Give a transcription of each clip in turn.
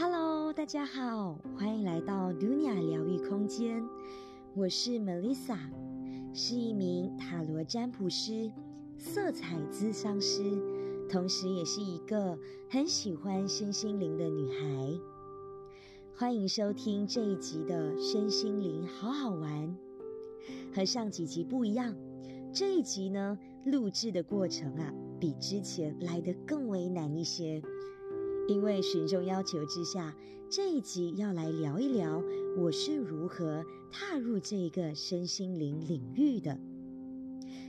Hello，大家好，欢迎来到 Dunia 疗愈空间。我是 Melissa，是一名塔罗占卜师、色彩咨商师，同时也是一个很喜欢身心灵的女孩。欢迎收听这一集的身心灵好好玩。和上几集不一样，这一集呢，录制的过程啊，比之前来得更为难一些。因为群众要求之下，这一集要来聊一聊我是如何踏入这个身心灵领域的。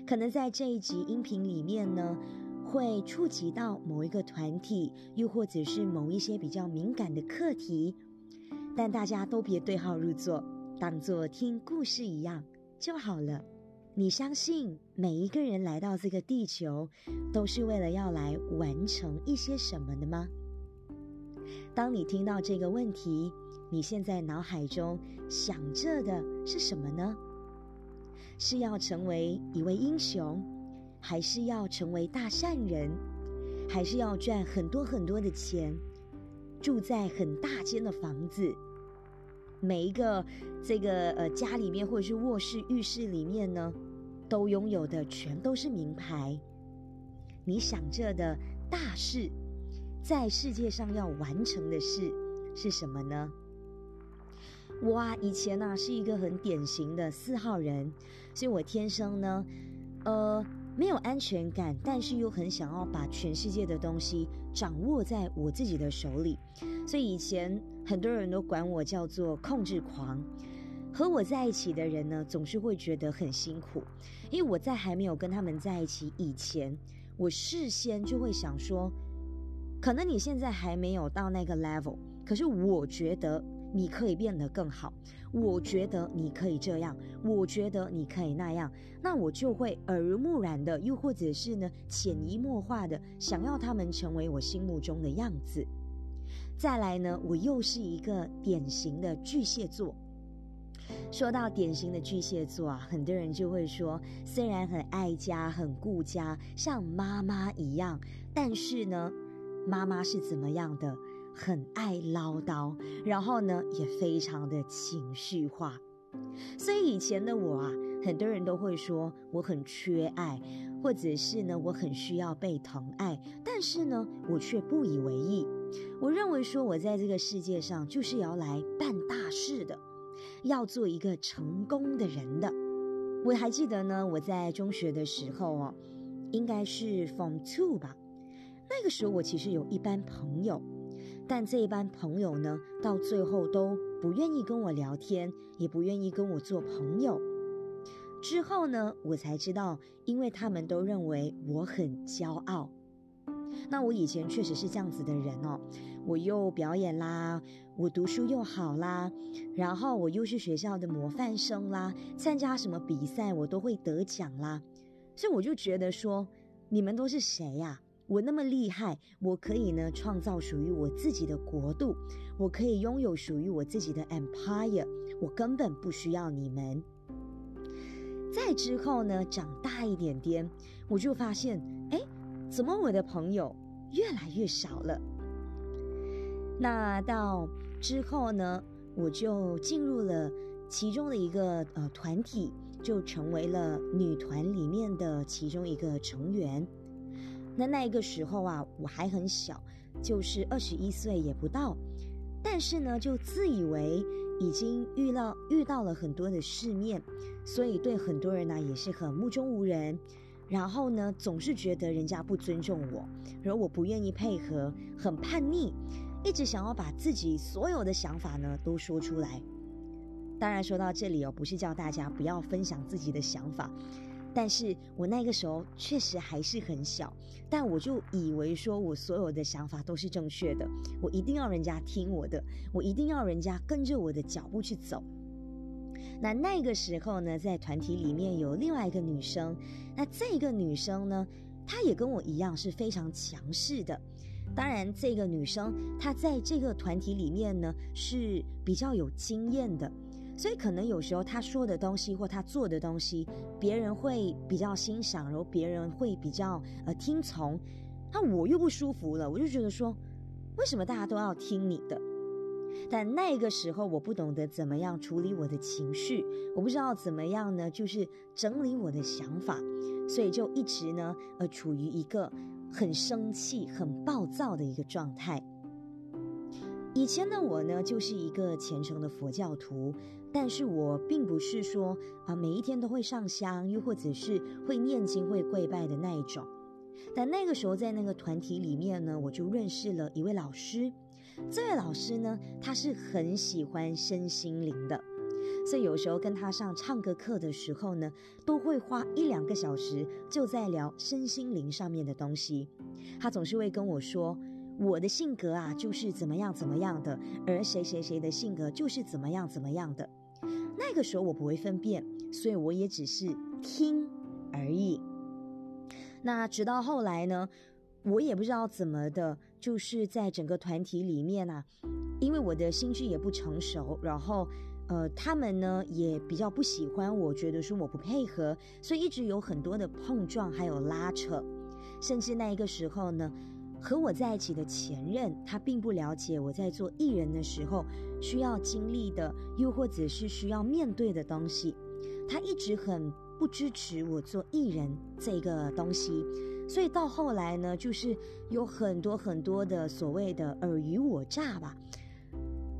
可能在这一集音频里面呢，会触及到某一个团体，又或者是某一些比较敏感的课题，但大家都别对号入座，当做听故事一样就好了。你相信每一个人来到这个地球，都是为了要来完成一些什么的吗？当你听到这个问题，你现在脑海中想着的是什么呢？是要成为一位英雄，还是要成为大善人，还是要赚很多很多的钱，住在很大间的房子？每一个这个呃家里面或者是卧室、浴室里面呢，都拥有的全都是名牌。你想着的大事？在世界上要完成的事是什么呢？哇，以前呢是一个很典型的四号人，所以我天生呢，呃，没有安全感，但是又很想要把全世界的东西掌握在我自己的手里，所以以前很多人都管我叫做控制狂。和我在一起的人呢，总是会觉得很辛苦，因为我在还没有跟他们在一起以前，我事先就会想说。可能你现在还没有到那个 level，可是我觉得你可以变得更好。我觉得你可以这样，我觉得你可以那样，那我就会耳濡目染的，又或者是呢潜移默化的想要他们成为我心目中的样子。再来呢，我又是一个典型的巨蟹座。说到典型的巨蟹座啊，很多人就会说，虽然很爱家、很顾家，像妈妈一样，但是呢。妈妈是怎么样的？很爱唠叨，然后呢，也非常的情绪化。所以以前的我啊，很多人都会说我很缺爱，或者是呢，我很需要被疼爱。但是呢，我却不以为意。我认为说，我在这个世界上就是要来办大事的，要做一个成功的人的。我还记得呢，我在中学的时候哦，应该是 Form Two 吧。那个时候，我其实有一班朋友，但这一班朋友呢，到最后都不愿意跟我聊天，也不愿意跟我做朋友。之后呢，我才知道，因为他们都认为我很骄傲。那我以前确实是这样子的人哦，我又表演啦，我读书又好啦，然后我又是学校的模范生啦，参加什么比赛我都会得奖啦，所以我就觉得说，你们都是谁呀？我那么厉害，我可以呢创造属于我自己的国度，我可以拥有属于我自己的 empire，我根本不需要你们。再之后呢，长大一点点，我就发现，哎，怎么我的朋友越来越少了？那到之后呢，我就进入了其中的一个呃团体，就成为了女团里面的其中一个成员。那那个时候啊，我还很小，就是二十一岁也不到，但是呢，就自以为已经遇到遇到了很多的世面，所以对很多人呢也是很目中无人，然后呢，总是觉得人家不尊重我，而我不愿意配合，很叛逆，一直想要把自己所有的想法呢都说出来。当然说到这里哦，不是叫大家不要分享自己的想法。但是我那个时候确实还是很小，但我就以为说我所有的想法都是正确的，我一定要人家听我的，我一定要人家跟着我的脚步去走。那那个时候呢，在团体里面有另外一个女生，那这个女生呢，她也跟我一样是非常强势的。当然，这个女生她在这个团体里面呢是比较有经验的。所以可能有时候他说的东西或他做的东西，别人会比较欣赏，然后别人会比较呃听从，那我又不舒服了，我就觉得说，为什么大家都要听你的？但那个时候我不懂得怎么样处理我的情绪，我不知道怎么样呢，就是整理我的想法，所以就一直呢，呃，处于一个很生气、很暴躁的一个状态。以前的我呢，就是一个虔诚的佛教徒，但是我并不是说啊每一天都会上香，又或者是会念经、会跪拜的那一种。但那个时候在那个团体里面呢，我就认识了一位老师。这位老师呢，他是很喜欢身心灵的，所以有时候跟他上唱歌课的时候呢，都会花一两个小时就在聊身心灵上面的东西。他总是会跟我说。我的性格啊，就是怎么样怎么样的，而谁谁谁的性格就是怎么样怎么样的。那个时候我不会分辨，所以我也只是听而已。那直到后来呢，我也不知道怎么的，就是在整个团体里面啊，因为我的心智也不成熟，然后呃，他们呢也比较不喜欢我，觉得说我不配合，所以一直有很多的碰撞还有拉扯，甚至那一个时候呢。和我在一起的前任，他并不了解我在做艺人的时候需要经历的，又或者是需要面对的东西。他一直很不支持我做艺人这个东西，所以到后来呢，就是有很多很多的所谓的尔虞我诈吧。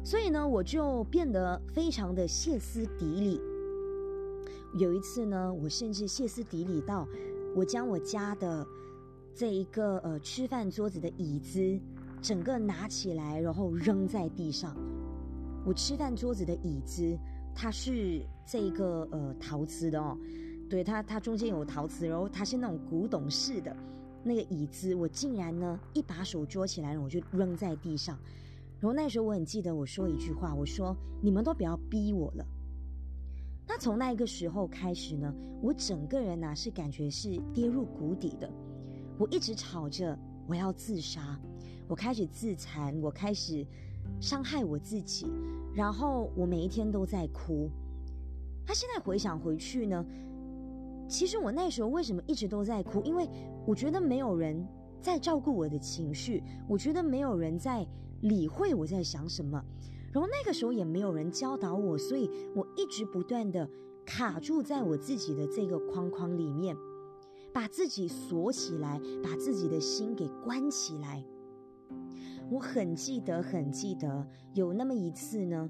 所以呢，我就变得非常的歇斯底里。有一次呢，我甚至歇斯底里到我将我家的。这一个呃吃饭桌子的椅子，整个拿起来，然后扔在地上。我吃饭桌子的椅子，它是这个呃陶瓷的哦，对它它中间有陶瓷，然后它是那种古董式的那个椅子，我竟然呢一把手捉起来，我就扔在地上。然后那时候我很记得我说一句话，我说你们都不要逼我了。那从那个时候开始呢，我整个人呢是感觉是跌入谷底的。我一直吵着我要自杀，我开始自残，我开始伤害我自己，然后我每一天都在哭。他现在回想回去呢，其实我那时候为什么一直都在哭？因为我觉得没有人在照顾我的情绪，我觉得没有人在理会我在想什么，然后那个时候也没有人教导我，所以我一直不断的卡住在我自己的这个框框里面。把自己锁起来，把自己的心给关起来。我很记得，很记得有那么一次呢，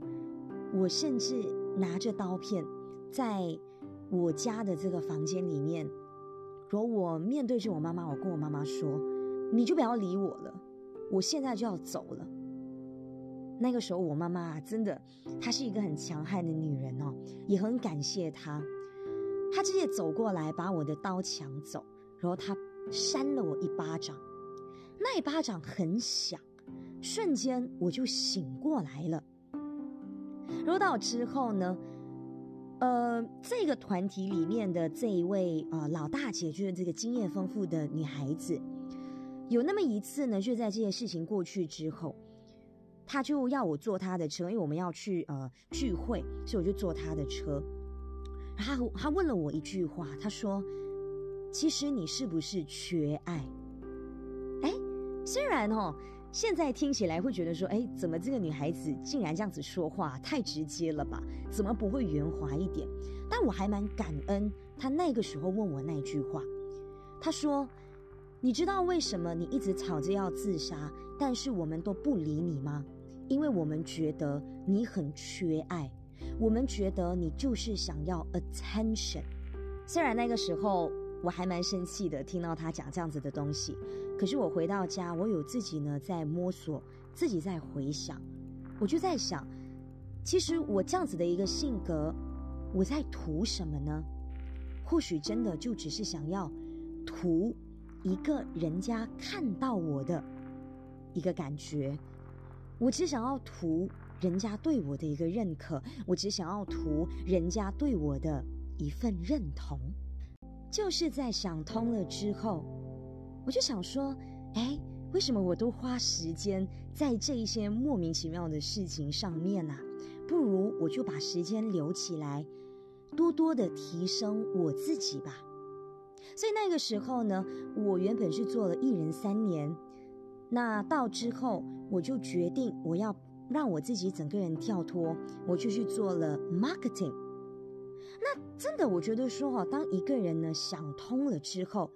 我甚至拿着刀片，在我家的这个房间里面，然后我面对着我妈妈，我跟我妈妈说：“你就不要理我了，我现在就要走了。”那个时候，我妈妈真的，她是一个很强悍的女人哦，也很感谢她。他直接走过来，把我的刀抢走，然后他扇了我一巴掌，那一巴掌很响，瞬间我就醒过来了。然后到之后呢，呃，这个团体里面的这一位呃老大姐，就是这个经验丰富的女孩子，有那么一次呢，就在这件事情过去之后，她就要我坐她的车，因为我们要去呃聚会，所以我就坐她的车。他他问了我一句话，他说：“其实你是不是缺爱？”哎，虽然哦，现在听起来会觉得说：“哎，怎么这个女孩子竟然这样子说话，太直接了吧？怎么不会圆滑一点？”但我还蛮感恩他那个时候问我那句话。他说：“你知道为什么你一直吵着要自杀，但是我们都不理你吗？因为我们觉得你很缺爱。”我们觉得你就是想要 attention，虽然那个时候我还蛮生气的，听到他讲这样子的东西，可是我回到家，我有自己呢在摸索，自己在回想，我就在想，其实我这样子的一个性格，我在图什么呢？或许真的就只是想要图一个人家看到我的一个感觉，我只想要图。人家对我的一个认可，我只想要图人家对我的一份认同。就是在想通了之后，我就想说，哎，为什么我都花时间在这一些莫名其妙的事情上面呢？不如我就把时间留起来，多多的提升我自己吧。所以那个时候呢，我原本是做了艺人三年，那到之后我就决定我要。让我自己整个人跳脱，我就去做了 marketing。那真的，我觉得说哈，当一个人呢想通了之后，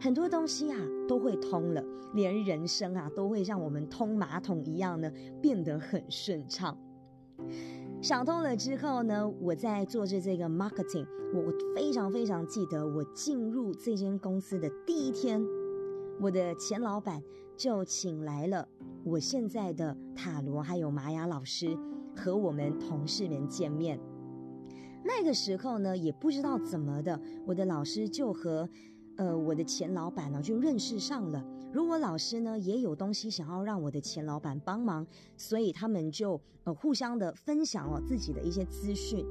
很多东西啊都会通了，连人生啊都会像我们通马桶一样呢变得很顺畅。想通了之后呢，我在做着这个 marketing，我非常非常记得我进入这间公司的第一天，我的前老板就请来了我现在的塔罗还有玛雅老师和我们同事们见面。那个时候呢，也不知道怎么的，我的老师就和呃我的前老板呢就认识上了。如果老师呢也有东西想要让我的前老板帮忙，所以他们就呃互相的分享了自己的一些资讯。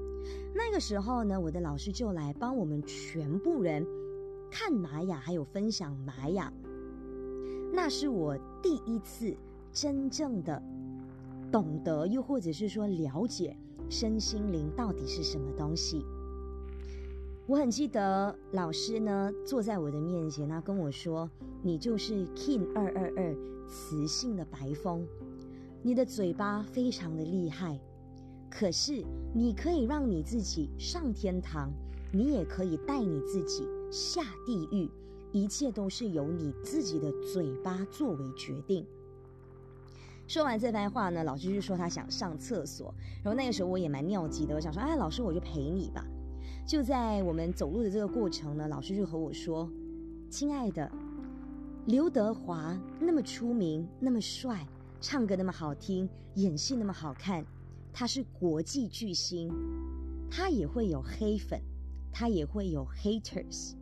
那个时候呢，我的老师就来帮我们全部人看玛雅，还有分享玛雅。那是我第一次真正的懂得，又或者是说了解身心灵到底是什么东西。我很记得老师呢坐在我的面前，他跟我说：“你就是 King 二二二雌性的白风，你的嘴巴非常的厉害，可是你可以让你自己上天堂，你也可以带你自己下地狱，一切都是由你自己的嘴巴作为决定。”说完这番话呢，老师就说他想上厕所，然后那个时候我也蛮尿急的，我想说：“哎，老师，我就陪你吧。”就在我们走路的这个过程呢，老师就和我说：“亲爱的，刘德华那么出名，那么帅，唱歌那么好听，演戏那么好看，他是国际巨星，他也会有黑粉，他也会有 haters。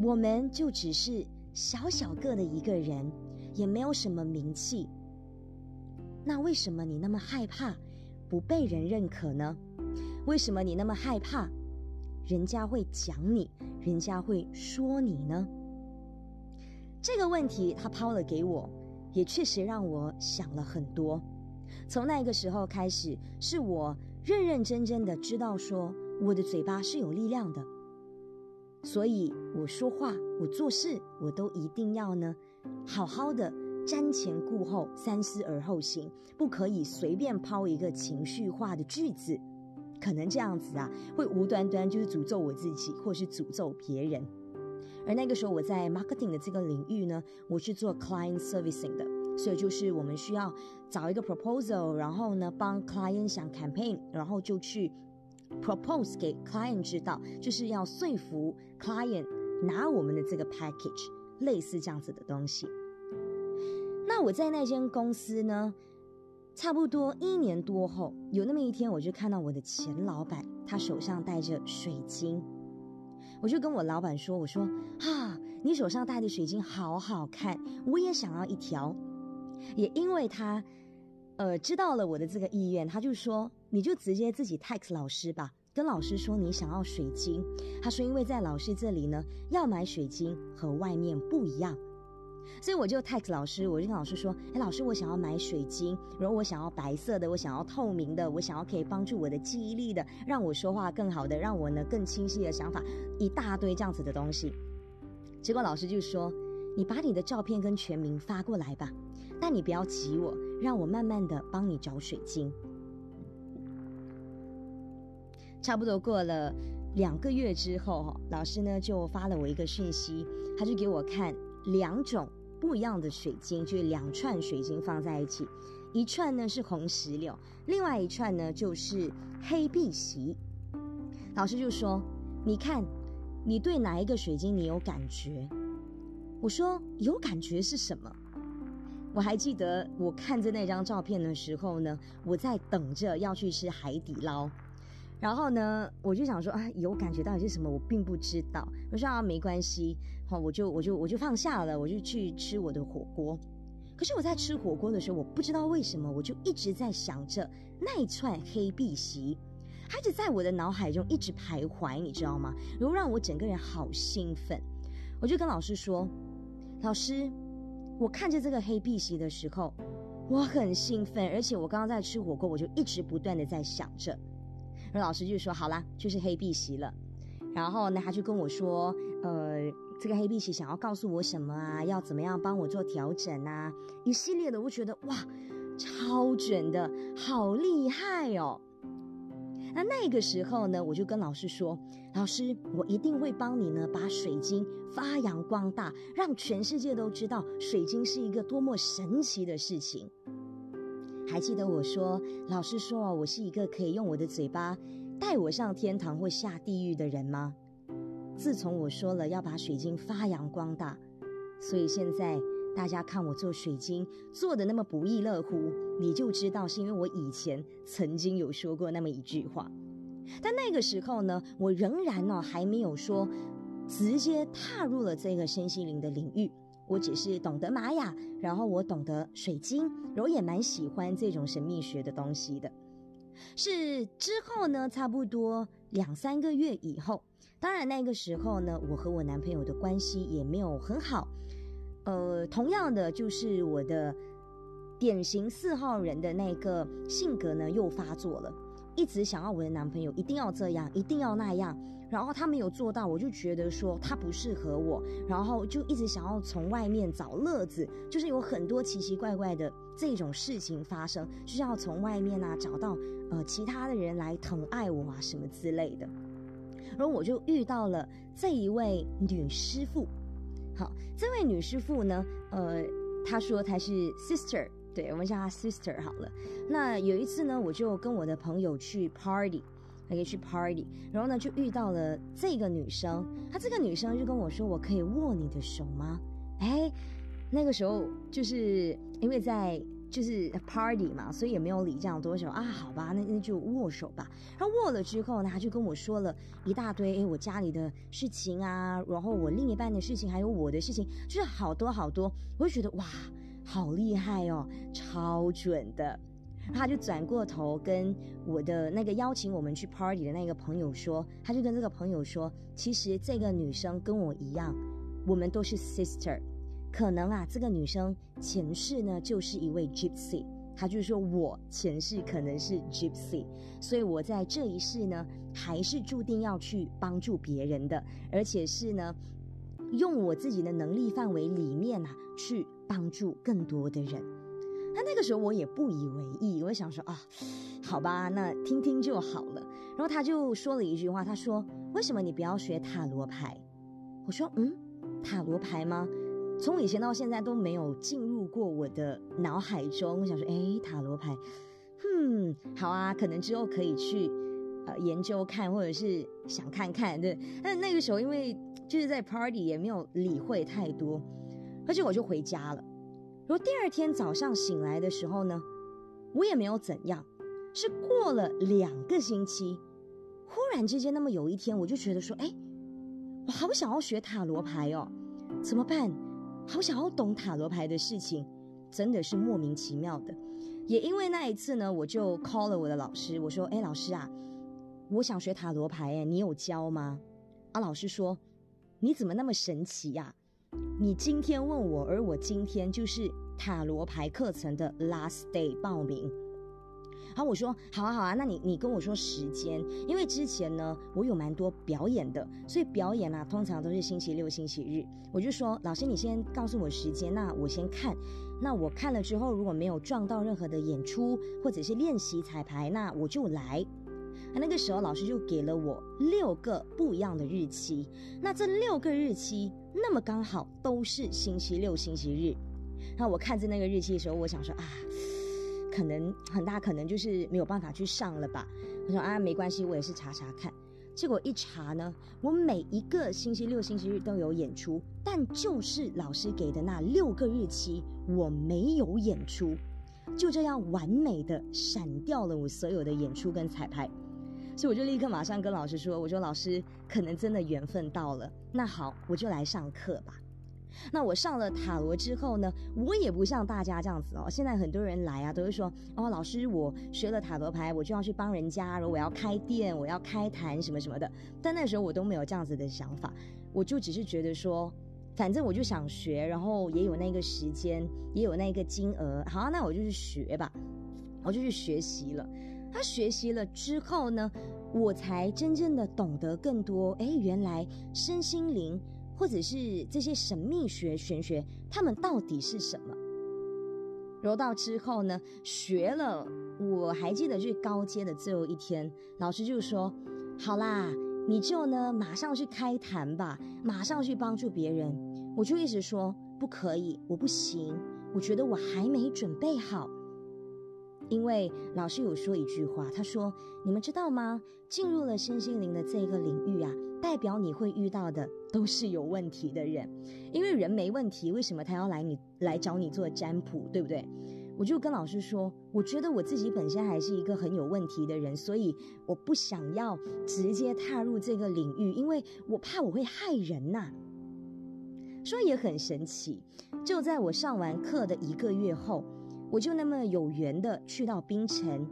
我们就只是小小个的一个人，也没有什么名气。那为什么你那么害怕不被人认可呢？为什么你那么害怕？”人家会讲你，人家会说你呢？这个问题他抛了给我，也确实让我想了很多。从那个时候开始，是我认认真真的知道说，我的嘴巴是有力量的，所以我说话，我做事，我都一定要呢，好好的瞻前顾后，三思而后行，不可以随便抛一个情绪化的句子。可能这样子啊，会无端端就是诅咒我自己，或是诅咒别人。而那个时候我在 marketing 的这个领域呢，我是做 client servicing 的，所以就是我们需要找一个 proposal，然后呢帮 client 想 campaign，然后就去 propose 给 client 知道，就是要说服 client 拿我们的这个 package，类似这样子的东西。那我在那间公司呢？差不多一年多后，有那么一天，我就看到我的前老板，他手上戴着水晶，我就跟我老板说：“我说，哈，你手上戴的水晶好好看，我也想要一条。”也因为他，呃，知道了我的这个意愿，他就说：“你就直接自己 text 老师吧，跟老师说你想要水晶。”他说：“因为在老师这里呢，要买水晶和外面不一样。”所以我就 text 老师，我就跟老师说：“哎，老师，我想要买水晶，然后我想要白色的，我想要透明的，我想要可以帮助我的记忆力的，让我说话更好的，让我呢更清晰的想法，一大堆这样子的东西。”结果老师就说：“你把你的照片跟全名发过来吧，但你不要急我，让我慢慢的帮你找水晶。”差不多过了两个月之后，老师呢就发了我一个讯息，他就给我看。两种不一样的水晶，就是两串水晶放在一起，一串呢是红石榴，另外一串呢就是黑碧玺。老师就说：“你看，你对哪一个水晶你有感觉？”我说：“有感觉是什么？”我还记得我看着那张照片的时候呢，我在等着要去吃海底捞。然后呢，我就想说啊，有感觉到底是什么？我并不知道。我说啊，没关系，好，我就我就我就放下了，我就去吃我的火锅。可是我在吃火锅的时候，我不知道为什么，我就一直在想着那一串黑碧玺，它就在我的脑海中一直徘徊，你知道吗？然后让我整个人好兴奋。我就跟老师说，老师，我看着这个黑碧玺的时候，我很兴奋，而且我刚刚在吃火锅，我就一直不断的在想着。那老师就说：“好啦，就是黑碧玺了。”然后呢，他就跟我说：“呃，这个黑碧玺想要告诉我什么啊？要怎么样帮我做调整啊？一系列的，我觉得哇，超准的，好厉害哦！那那个时候呢，我就跟老师说：“老师，我一定会帮你呢，把水晶发扬光大，让全世界都知道水晶是一个多么神奇的事情。”还记得我说，老师说我是一个可以用我的嘴巴带我上天堂或下地狱的人吗？自从我说了要把水晶发扬光大，所以现在大家看我做水晶做的那么不亦乐乎，你就知道是因为我以前曾经有说过那么一句话。但那个时候呢，我仍然呢还没有说直接踏入了这个身心灵的领域。我只是懂得玛雅，然后我懂得水晶，然后也蛮喜欢这种神秘学的东西的。是之后呢，差不多两三个月以后，当然那个时候呢，我和我男朋友的关系也没有很好。呃，同样的，就是我的典型四号人的那个性格呢，又发作了，一直想要我的男朋友一定要这样，一定要那样。然后他没有做到，我就觉得说他不适合我，然后就一直想要从外面找乐子，就是有很多奇奇怪怪的这种事情发生，就是要从外面啊找到呃其他的人来疼爱我啊什么之类的。然后我就遇到了这一位女师傅，好，这位女师傅呢，呃，她说她是 sister，对我们叫她 sister 好了。那有一次呢，我就跟我的朋友去 party。可以去 party，然后呢就遇到了这个女生，她这个女生就跟我说：“我可以握你的手吗？”哎，那个时候就是因为在就是 party 嘛，所以也没有理这样多久啊。好吧，那那就握手吧。然后握了之后呢，他就跟我说了一大堆，哎，我家里的事情啊，然后我另一半的事情，还有我的事情，就是好多好多。我就觉得哇，好厉害哦，超准的。他就转过头跟我的那个邀请我们去 party 的那个朋友说，他就跟这个朋友说，其实这个女生跟我一样，我们都是 sister，可能啊，这个女生前世呢就是一位 gypsy，他就是说我前世可能是 gypsy，所以我在这一世呢还是注定要去帮助别人的，而且是呢用我自己的能力范围里面啊去帮助更多的人。那那个时候我也不以为意，我想说啊，好吧，那听听就好了。然后他就说了一句话，他说：“为什么你不要学塔罗牌？”我说：“嗯，塔罗牌吗？从以前到现在都没有进入过我的脑海中。”我想说：“哎，塔罗牌，嗯，好啊，可能之后可以去呃研究看，或者是想看看，对。但那个时候因为就是在 party 也没有理会太多，而且我就回家了。”然后第二天早上醒来的时候呢，我也没有怎样，是过了两个星期，忽然之间，那么有一天，我就觉得说，哎，我好想要学塔罗牌哦，怎么办？好想要懂塔罗牌的事情，真的是莫名其妙的。也因为那一次呢，我就 call 了我的老师，我说，哎，老师啊，我想学塔罗牌，哎，你有教吗？啊，老师说，你怎么那么神奇呀？你今天问我，而我今天就是塔罗牌课程的 last day 报名。好，我说好啊好啊，那你你跟我说时间，因为之前呢我有蛮多表演的，所以表演啊通常都是星期六、星期日。我就说老师，你先告诉我时间，那我先看。那我看了之后，如果没有撞到任何的演出或者是练习彩排，那我就来。那那个时候，老师就给了我六个不一样的日期。那这六个日期，那么刚好都是星期六、星期日。那我看着那个日期的时候，我想说啊，可能很大可能就是没有办法去上了吧。我说啊，没关系，我也是查查看。结果一查呢，我每一个星期六、星期日都有演出，但就是老师给的那六个日期，我没有演出，就这样完美的闪掉了我所有的演出跟彩排。所以我就立刻马上跟老师说：“我说老师，可能真的缘分到了。那好，我就来上课吧。那我上了塔罗之后呢，我也不像大家这样子哦。现在很多人来啊，都会说：哦，老师，我学了塔罗牌，我就要去帮人家，然后我要开店，我要开坛什么什么的。但那时候我都没有这样子的想法，我就只是觉得说，反正我就想学，然后也有那个时间，也有那个金额，好，那我就去学吧，我就去学习了。”他学习了之后呢，我才真正的懂得更多。哎，原来身心灵或者是这些神秘学、玄学，他们到底是什么？柔道之后呢，学了，我还记得最高阶的最后一天，老师就说：“好啦，你就呢马上去开坛吧，马上去帮助别人。”我就一直说不可以，我不行，我觉得我还没准备好。因为老师有说一句话，他说：“你们知道吗？进入了身心灵的这个领域啊，代表你会遇到的都是有问题的人。因为人没问题，为什么他要来你来找你做占卜，对不对？”我就跟老师说：“我觉得我自己本身还是一个很有问题的人，所以我不想要直接踏入这个领域，因为我怕我会害人呐。”说也很神奇，就在我上完课的一个月后。我就那么有缘的去到冰城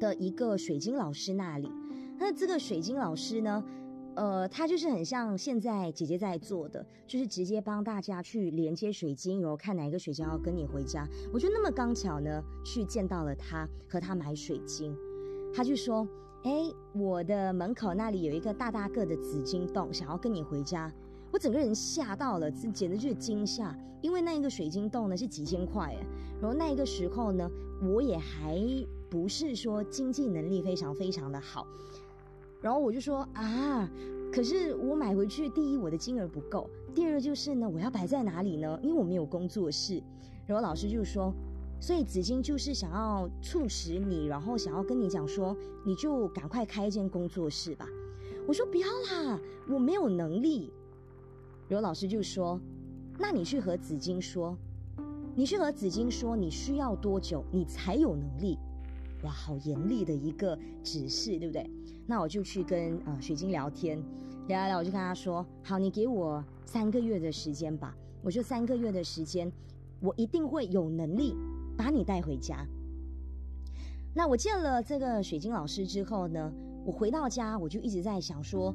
的一个水晶老师那里，那这个水晶老师呢，呃，他就是很像现在姐姐在做的，就是直接帮大家去连接水晶，然后看哪一个水晶要跟你回家。我就那么刚巧呢，去见到了他，和他买水晶，他就说：“哎，我的门口那里有一个大大个的紫晶洞，想要跟你回家。”我整个人吓到了，这简直就是惊吓，因为那一个水晶洞呢是几千块哎，然后那一个时候呢，我也还不是说经济能力非常非常的好，然后我就说啊，可是我买回去，第一我的金额不够，第二就是呢，我要摆在哪里呢？因为我没有工作室，然后老师就说，所以紫金就是想要促使你，然后想要跟你讲说，你就赶快开一间工作室吧。我说不要啦，我没有能力。然后老师就说：“那你去和紫金说，你去和紫金说，你需要多久你才有能力？哇，好严厉的一个指示，对不对？那我就去跟呃水晶聊天，聊聊聊，我就跟他说：好，你给我三个月的时间吧。我就三个月的时间，我一定会有能力把你带回家。那我见了这个水晶老师之后呢，我回到家，我就一直在想说。”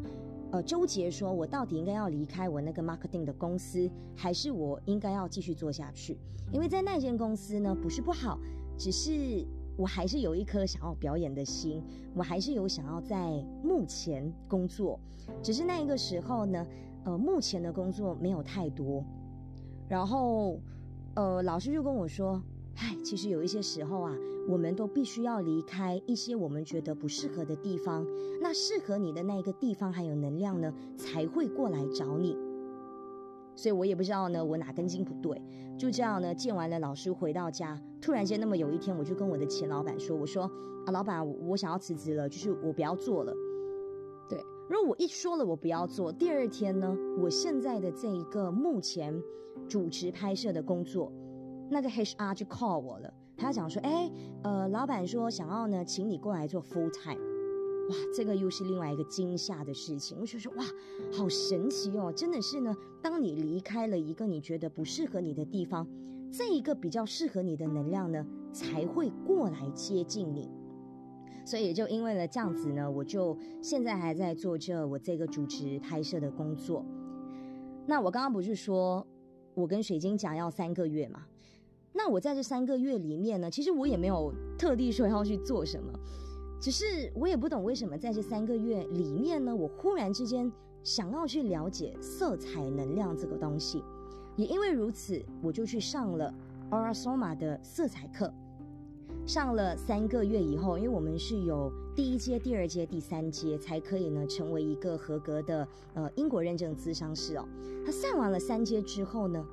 呃，纠结说，我到底应该要离开我那个 marketing 的公司，还是我应该要继续做下去？因为在那间公司呢，不是不好，只是我还是有一颗想要表演的心，我还是有想要在目前工作，只是那一个时候呢，呃，目前的工作没有太多。然后，呃，老师就跟我说。唉，其实有一些时候啊，我们都必须要离开一些我们觉得不适合的地方。那适合你的那一个地方还有能量呢，才会过来找你。所以我也不知道呢，我哪根筋不对。就这样呢，见完了老师回到家，突然间那么有一天，我就跟我的前老板说：“我说啊，老板，我想要辞职了，就是我不要做了。”对，如果我一说了我不要做，第二天呢，我现在的这一个目前主持拍摄的工作。那个 HR 就 call 我了，他讲说，哎，呃，老板说想要呢，请你过来做 full time，哇，这个又是另外一个惊吓的事情。我就说，哇，好神奇哦，真的是呢，当你离开了一个你觉得不适合你的地方，这一个比较适合你的能量呢，才会过来接近你。所以也就因为了这样子呢，我就现在还在做着我这个主持拍摄的工作。那我刚刚不是说我跟水晶讲要三个月嘛？那我在这三个月里面呢，其实我也没有特地说要去做什么，只是我也不懂为什么在这三个月里面呢，我忽然之间想要去了解色彩能量这个东西，也因为如此，我就去上了 Aura Soma 的色彩课，上了三个月以后，因为我们是有第一阶、第二阶、第三阶才可以呢成为一个合格的呃英国认证咨商师哦。他上完了三阶之后呢，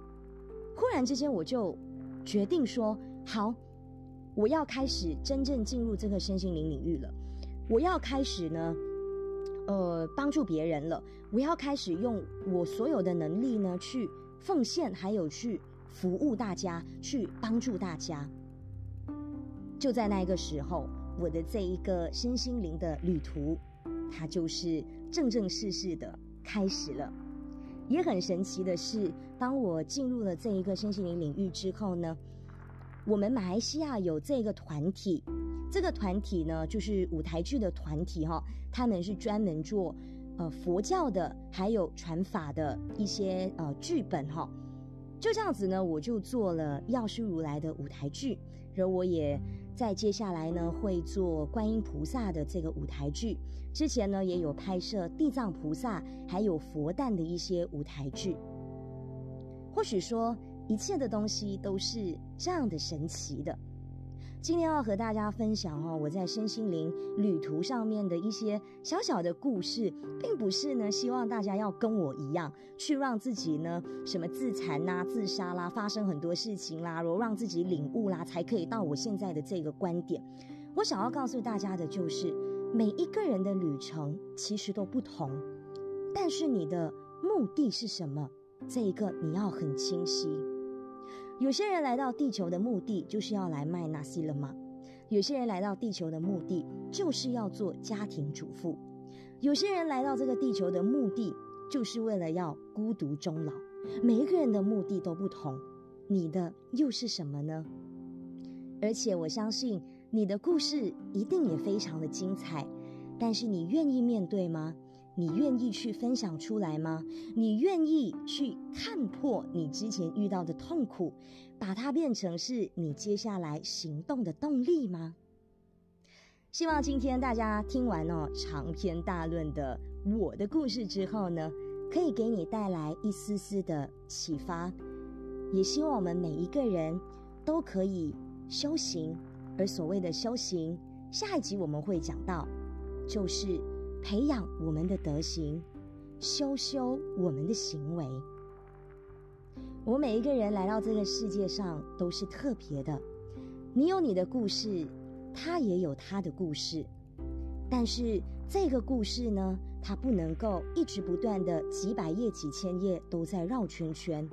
忽然之间我就。决定说好，我要开始真正进入这个身心灵领域了。我要开始呢，呃，帮助别人了。我要开始用我所有的能力呢，去奉献，还有去服务大家，去帮助大家。就在那个时候，我的这一个身心灵的旅途，它就是正正式式的开始了。也很神奇的是，当我进入了这一个身心灵领域之后呢，我们马来西亚有这个团体，这个团体呢就是舞台剧的团体哈，他们是专门做呃佛教的，还有传法的一些呃剧本哈。就这样子呢，我就做了药师如来的舞台剧，然后我也在接下来呢会做观音菩萨的这个舞台剧。之前呢也有拍摄地藏菩萨还有佛诞的一些舞台剧。或许说一切的东西都是这样的神奇的。今天要和大家分享哦，我在身心灵旅途上面的一些小小的故事，并不是呢希望大家要跟我一样去让自己呢什么自残啦、自杀啦，发生很多事情啦，然后让自己领悟啦，才可以到我现在的这个观点。我想要告诉大家的就是，每一个人的旅程其实都不同，但是你的目的是什么？这一个你要很清晰。有些人来到地球的目的就是要来卖那西了吗？有些人来到地球的目的就是要做家庭主妇，有些人来到这个地球的目的就是为了要孤独终老。每一个人的目的都不同，你的又是什么呢？而且我相信你的故事一定也非常的精彩，但是你愿意面对吗？你愿意去分享出来吗？你愿意去看破你之前遇到的痛苦，把它变成是你接下来行动的动力吗？希望今天大家听完哦长篇大论的我的故事之后呢，可以给你带来一丝丝的启发。也希望我们每一个人都可以修行，而所谓的修行，下一集我们会讲到，就是。培养我们的德行，修修我们的行为。我们每一个人来到这个世界上都是特别的，你有你的故事，他也有他的故事。但是这个故事呢，它不能够一直不断的几百页、几千页都在绕圈圈。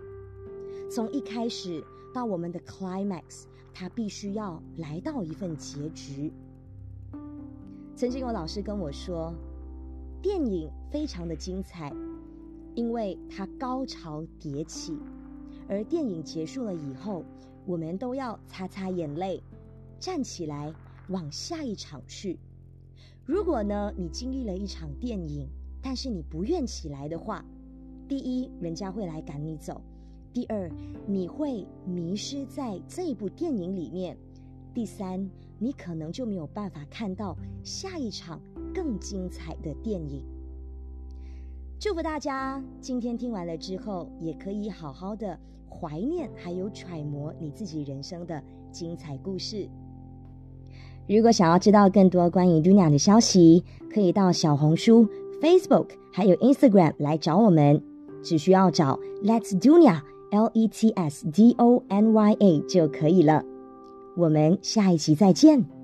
从一开始到我们的 climax，它必须要来到一份结局。曾经有老师跟我说。电影非常的精彩，因为它高潮迭起，而电影结束了以后，我们都要擦擦眼泪，站起来往下一场去。如果呢，你经历了一场电影，但是你不愿起来的话，第一，人家会来赶你走；第二，你会迷失在这部电影里面；第三，你可能就没有办法看到下一场。更精彩的电影，祝福大家！今天听完了之后，也可以好好的怀念，还有揣摩你自己人生的精彩故事。如果想要知道更多关于 Dunia 的消息，可以到小红书、Facebook 还有 Instagram 来找我们，只需要找 Let's Dunia，L E T S D O N Y A 就可以了。我们下一期再见。